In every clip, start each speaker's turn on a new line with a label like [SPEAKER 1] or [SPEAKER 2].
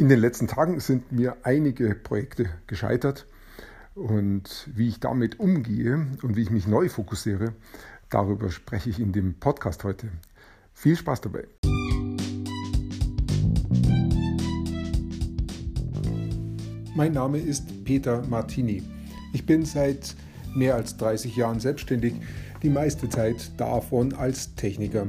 [SPEAKER 1] In den letzten Tagen sind mir einige Projekte gescheitert und wie ich damit umgehe und wie ich mich neu fokussiere, darüber spreche ich in dem Podcast heute. Viel Spaß dabei. Mein Name ist Peter Martini. Ich bin seit mehr als 30 Jahren selbstständig, die meiste Zeit davon als Techniker.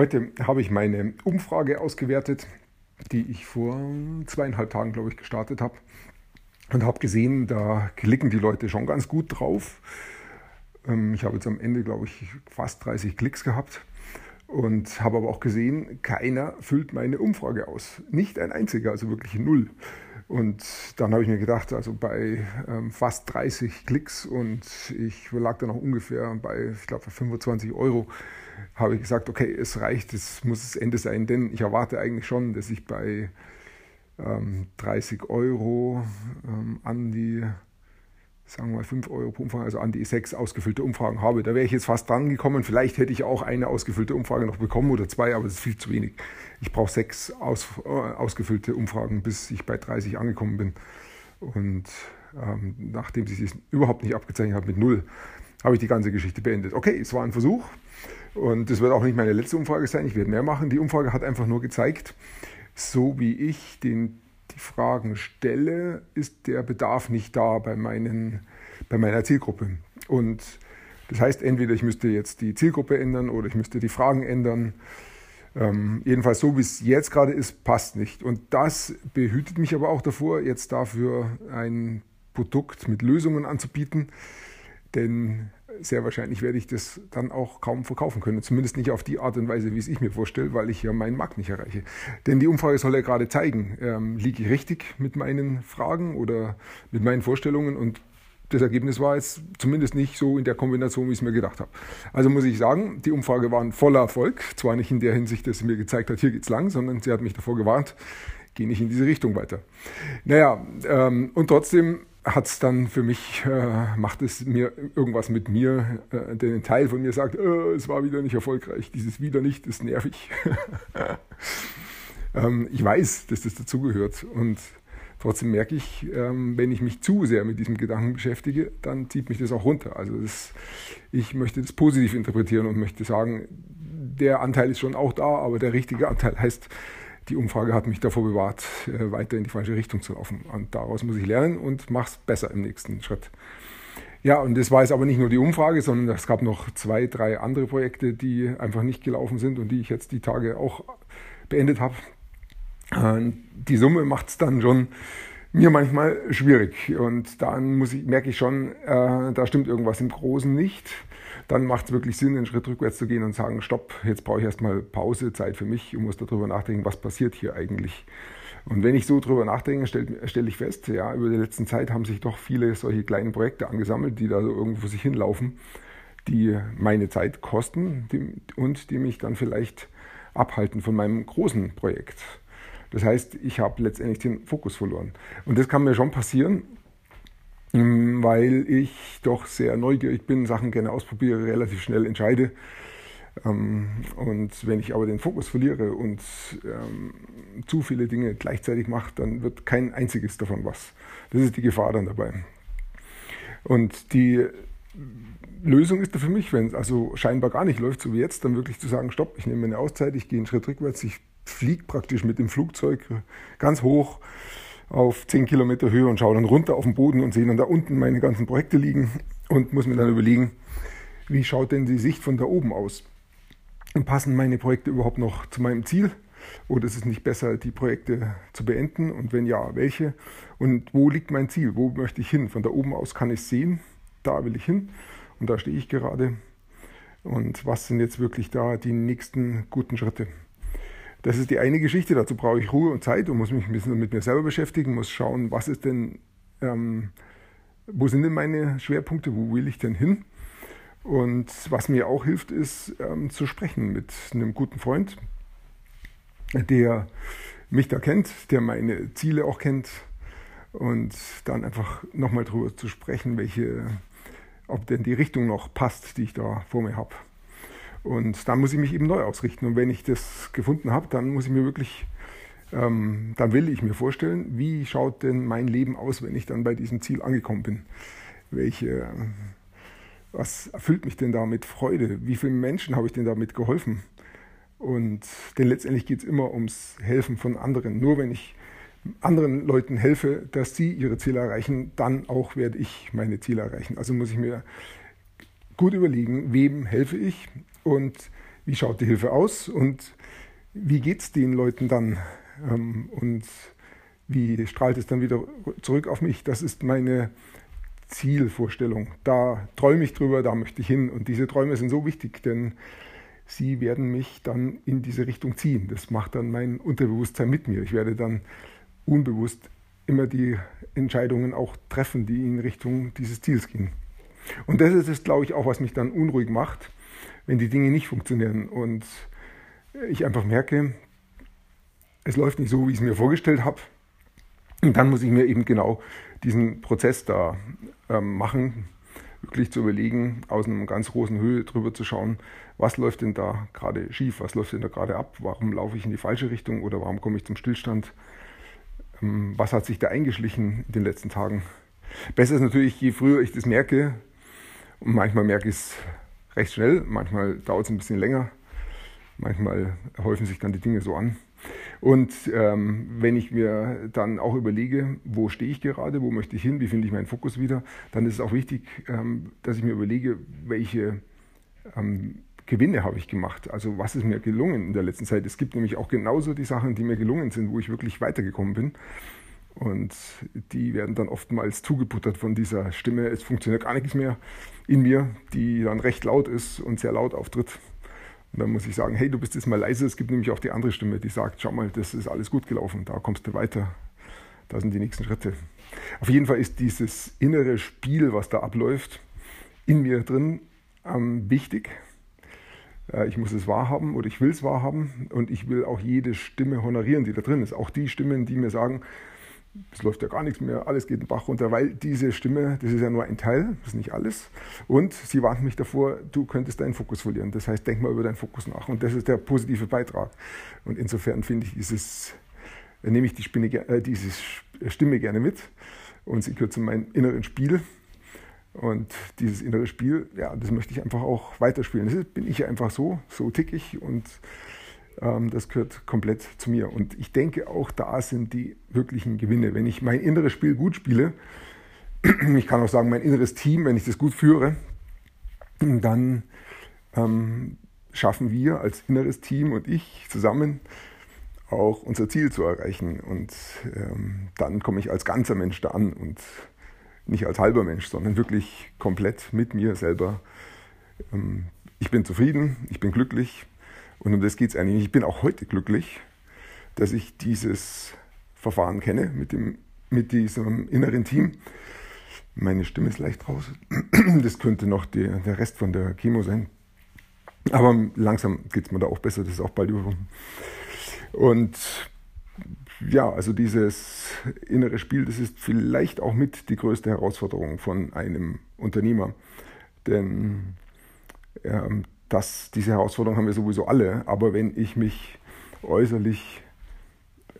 [SPEAKER 1] Heute habe ich meine Umfrage ausgewertet, die ich vor zweieinhalb Tagen, glaube ich, gestartet habe. Und habe gesehen, da klicken die Leute schon ganz gut drauf. Ähm, ich habe jetzt am Ende, glaube ich, fast 30 Klicks gehabt. Und habe aber auch gesehen, keiner füllt meine Umfrage aus. Nicht ein einziger, also wirklich null. Und dann habe ich mir gedacht, also bei ähm, fast 30 Klicks und ich lag dann noch ungefähr bei, ich glaube, 25 Euro, habe ich gesagt, okay, es reicht, es muss das Ende sein, denn ich erwarte eigentlich schon, dass ich bei ähm, 30 Euro ähm, an die, sagen wir mal 5 Euro pro Umfrage, also an die sechs ausgefüllte Umfragen habe. Da wäre ich jetzt fast dran gekommen. Vielleicht hätte ich auch eine ausgefüllte Umfrage noch bekommen oder zwei, aber das ist viel zu wenig. Ich brauche sechs aus, äh, ausgefüllte Umfragen, bis ich bei 30 angekommen bin. Und ähm, nachdem sich das überhaupt nicht abgezeichnet hat mit null, habe ich die ganze Geschichte beendet. Okay, es war ein Versuch. Und das wird auch nicht meine letzte Umfrage sein. Ich werde mehr machen. Die Umfrage hat einfach nur gezeigt, so wie ich den, die Fragen stelle, ist der Bedarf nicht da bei, meinen, bei meiner Zielgruppe. Und das heißt, entweder ich müsste jetzt die Zielgruppe ändern oder ich müsste die Fragen ändern. Ähm, jedenfalls so, wie es jetzt gerade ist, passt nicht. Und das behütet mich aber auch davor, jetzt dafür ein Produkt mit Lösungen anzubieten. Denn sehr wahrscheinlich werde ich das dann auch kaum verkaufen können. Zumindest nicht auf die Art und Weise, wie es ich mir vorstelle, weil ich ja meinen Markt nicht erreiche. Denn die Umfrage soll ja gerade zeigen, ähm, liege ich richtig mit meinen Fragen oder mit meinen Vorstellungen und das Ergebnis war jetzt zumindest nicht so in der Kombination, wie ich es mir gedacht habe. Also muss ich sagen, die Umfrage war ein voller Erfolg. Zwar nicht in der Hinsicht, dass sie mir gezeigt hat, hier geht's lang, sondern sie hat mich davor gewarnt, geh nicht in diese Richtung weiter. Naja, ähm, und trotzdem hat es dann für mich, äh, macht es mir irgendwas mit mir, äh, denn ein Teil von mir sagt, äh, es war wieder nicht erfolgreich, dieses wieder nicht ist nervig. ähm, ich weiß, dass das dazugehört und trotzdem merke ich, ähm, wenn ich mich zu sehr mit diesem Gedanken beschäftige, dann zieht mich das auch runter. Also das, ich möchte das positiv interpretieren und möchte sagen, der Anteil ist schon auch da, aber der richtige Anteil heißt, die Umfrage hat mich davor bewahrt, äh, weiter in die falsche Richtung zu laufen. Und daraus muss ich lernen und mache es besser im nächsten Schritt. Ja, und das war jetzt aber nicht nur die Umfrage, sondern es gab noch zwei, drei andere Projekte, die einfach nicht gelaufen sind und die ich jetzt die Tage auch beendet habe. Die Summe macht es dann schon mir manchmal schwierig. Und dann muss ich, merke ich schon, äh, da stimmt irgendwas im Großen nicht dann macht es wirklich Sinn, einen Schritt rückwärts zu gehen und sagen, stopp, jetzt brauche ich erstmal Pause, Zeit für mich und muss darüber nachdenken, was passiert hier eigentlich. Und wenn ich so drüber nachdenke, stelle stell ich fest, ja, über die letzten Zeit haben sich doch viele solche kleinen Projekte angesammelt, die da so irgendwo sich hinlaufen, die meine Zeit kosten die, und die mich dann vielleicht abhalten von meinem großen Projekt. Das heißt, ich habe letztendlich den Fokus verloren. Und das kann mir schon passieren, weil ich doch sehr neugierig bin, Sachen gerne ausprobiere, relativ schnell entscheide. Ähm, und wenn ich aber den Fokus verliere und ähm, zu viele Dinge gleichzeitig mache, dann wird kein einziges davon was. Das ist die Gefahr dann dabei. Und die Lösung ist da für mich, wenn es also scheinbar gar nicht läuft, so wie jetzt, dann wirklich zu sagen, stopp, ich nehme eine Auszeit, ich gehe einen Schritt rückwärts, ich fliege praktisch mit dem Flugzeug ganz hoch auf 10 Kilometer Höhe und schaue dann runter auf den Boden und sehe dann da unten meine ganzen Projekte liegen und muss mir dann überlegen, wie schaut denn die Sicht von da oben aus? Und passen meine Projekte überhaupt noch zu meinem Ziel? Oder ist es nicht besser, die Projekte zu beenden? Und wenn ja, welche? Und wo liegt mein Ziel? Wo möchte ich hin? Von da oben aus kann ich sehen, da will ich hin und da stehe ich gerade. Und was sind jetzt wirklich da die nächsten guten Schritte? Das ist die eine Geschichte. Dazu brauche ich Ruhe und Zeit und muss mich ein bisschen mit mir selber beschäftigen, muss schauen, was ist denn, ähm, wo sind denn meine Schwerpunkte, wo will ich denn hin? Und was mir auch hilft, ist ähm, zu sprechen mit einem guten Freund, der mich da kennt, der meine Ziele auch kennt und dann einfach nochmal drüber zu sprechen, welche, ob denn die Richtung noch passt, die ich da vor mir habe. Und dann muss ich mich eben neu ausrichten. Und wenn ich das gefunden habe, dann muss ich mir wirklich, ähm, dann will ich mir vorstellen, wie schaut denn mein Leben aus, wenn ich dann bei diesem Ziel angekommen bin? Welche, was erfüllt mich denn da mit Freude? Wie vielen Menschen habe ich denn damit geholfen? Und denn letztendlich geht es immer ums Helfen von anderen. Nur wenn ich anderen Leuten helfe, dass sie ihre Ziele erreichen, dann auch werde ich meine Ziele erreichen. Also muss ich mir gut überlegen, wem helfe ich und wie schaut die Hilfe aus und wie geht es den Leuten dann ähm, und wie strahlt es dann wieder zurück auf mich. Das ist meine Zielvorstellung. Da träume ich drüber, da möchte ich hin und diese Träume sind so wichtig, denn sie werden mich dann in diese Richtung ziehen. Das macht dann mein Unterbewusstsein mit mir. Ich werde dann unbewusst immer die Entscheidungen auch treffen, die in Richtung dieses Ziels gehen. Und das ist es, glaube ich, auch, was mich dann unruhig macht, wenn die Dinge nicht funktionieren und ich einfach merke, es läuft nicht so, wie ich es mir vorgestellt habe. Und dann muss ich mir eben genau diesen Prozess da ähm, machen, wirklich zu überlegen, aus einer ganz großen Höhe drüber zu schauen, was läuft denn da gerade schief, was läuft denn da gerade ab, warum laufe ich in die falsche Richtung oder warum komme ich zum Stillstand, ähm, was hat sich da eingeschlichen in den letzten Tagen. Besser ist natürlich, je früher ich das merke, und manchmal merke ich es recht schnell, manchmal dauert es ein bisschen länger, manchmal häufen sich dann die Dinge so an. Und ähm, wenn ich mir dann auch überlege, wo stehe ich gerade, wo möchte ich hin, wie finde ich meinen Fokus wieder, dann ist es auch wichtig, ähm, dass ich mir überlege, welche ähm, Gewinne habe ich gemacht. Also was ist mir gelungen in der letzten Zeit. Es gibt nämlich auch genauso die Sachen, die mir gelungen sind, wo ich wirklich weitergekommen bin. Und die werden dann oftmals zugebuttert von dieser Stimme. Es funktioniert gar nichts mehr in mir, die dann recht laut ist und sehr laut auftritt. Und dann muss ich sagen, hey, du bist jetzt mal leise. Es gibt nämlich auch die andere Stimme, die sagt, schau mal, das ist alles gut gelaufen, da kommst du weiter. Da sind die nächsten Schritte. Auf jeden Fall ist dieses innere Spiel, was da abläuft, in mir drin ähm, wichtig. Äh, ich muss es wahrhaben oder ich will es wahrhaben und ich will auch jede Stimme honorieren, die da drin ist. Auch die Stimmen, die mir sagen, es läuft ja gar nichts mehr, alles geht den Bach runter, weil diese Stimme, das ist ja nur ein Teil, das ist nicht alles. Und sie warnt mich davor, du könntest deinen Fokus verlieren. Das heißt, denk mal über deinen Fokus nach. Und das ist der positive Beitrag. Und insofern finde ich dieses, nehme ich die Spinne, äh, diese Stimme gerne mit und sie gehört zu meinem inneren Spiel. Und dieses innere Spiel, ja, das möchte ich einfach auch weiterspielen. Das bin ich einfach so, so tickig und das gehört komplett zu mir. Und ich denke auch, da sind die wirklichen Gewinne. Wenn ich mein inneres Spiel gut spiele, ich kann auch sagen, mein inneres Team, wenn ich das gut führe, dann ähm, schaffen wir als inneres Team und ich zusammen auch unser Ziel zu erreichen. Und ähm, dann komme ich als ganzer Mensch da an und nicht als halber Mensch, sondern wirklich komplett mit mir selber. Ähm, ich bin zufrieden, ich bin glücklich und um das geht es eigentlich. Ich bin auch heute glücklich, dass ich dieses Verfahren kenne mit, dem, mit diesem inneren Team. Meine Stimme ist leicht raus. Das könnte noch der, der Rest von der Chemo sein. Aber langsam geht es mir da auch besser, das ist auch bald überwunden. Und ja, also dieses innere Spiel, das ist vielleicht auch mit die größte Herausforderung von einem Unternehmer. Denn ähm, das, diese Herausforderung haben wir sowieso alle. Aber wenn ich mich äußerlich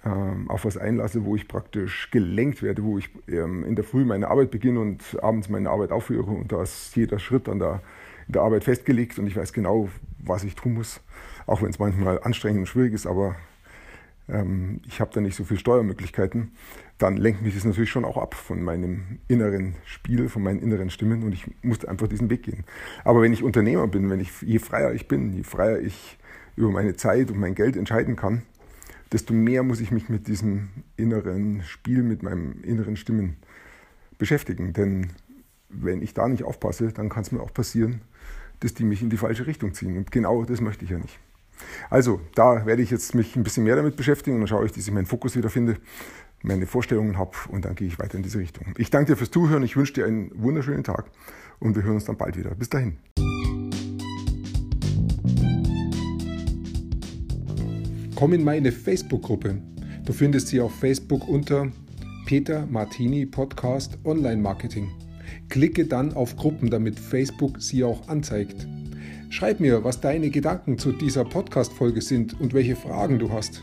[SPEAKER 1] ähm, auf was einlasse, wo ich praktisch gelenkt werde, wo ich ähm, in der Früh meine Arbeit beginne und abends meine Arbeit aufhöre und da ist jeder Schritt an der, in der Arbeit festgelegt und ich weiß genau, was ich tun muss, auch wenn es manchmal anstrengend und schwierig ist, aber ähm, ich habe da nicht so viele Steuermöglichkeiten, dann lenkt mich das natürlich schon auch ab von meinem inneren Spiel, von meinen inneren Stimmen und ich musste einfach diesen Weg gehen. Aber wenn ich Unternehmer bin, wenn ich, je freier ich bin, je freier ich über meine Zeit und mein Geld entscheiden kann, desto mehr muss ich mich mit diesem inneren Spiel, mit meinen inneren Stimmen beschäftigen. Denn wenn ich da nicht aufpasse, dann kann es mir auch passieren, dass die mich in die falsche Richtung ziehen. Und genau das möchte ich ja nicht. Also, da werde ich jetzt mich ein bisschen mehr damit beschäftigen und dann schaue ich, dass ich meinen Fokus wiederfinde, meine Vorstellungen habe und dann gehe ich weiter in diese Richtung. Ich danke dir fürs Zuhören, ich wünsche dir einen wunderschönen Tag und wir hören uns dann bald wieder. Bis dahin. Komm in meine Facebook-Gruppe. Du findest sie auf Facebook unter Peter Martini Podcast Online Marketing. Klicke dann auf Gruppen, damit Facebook sie auch anzeigt. Schreib mir, was deine Gedanken zu dieser Podcast-Folge sind und welche Fragen du hast.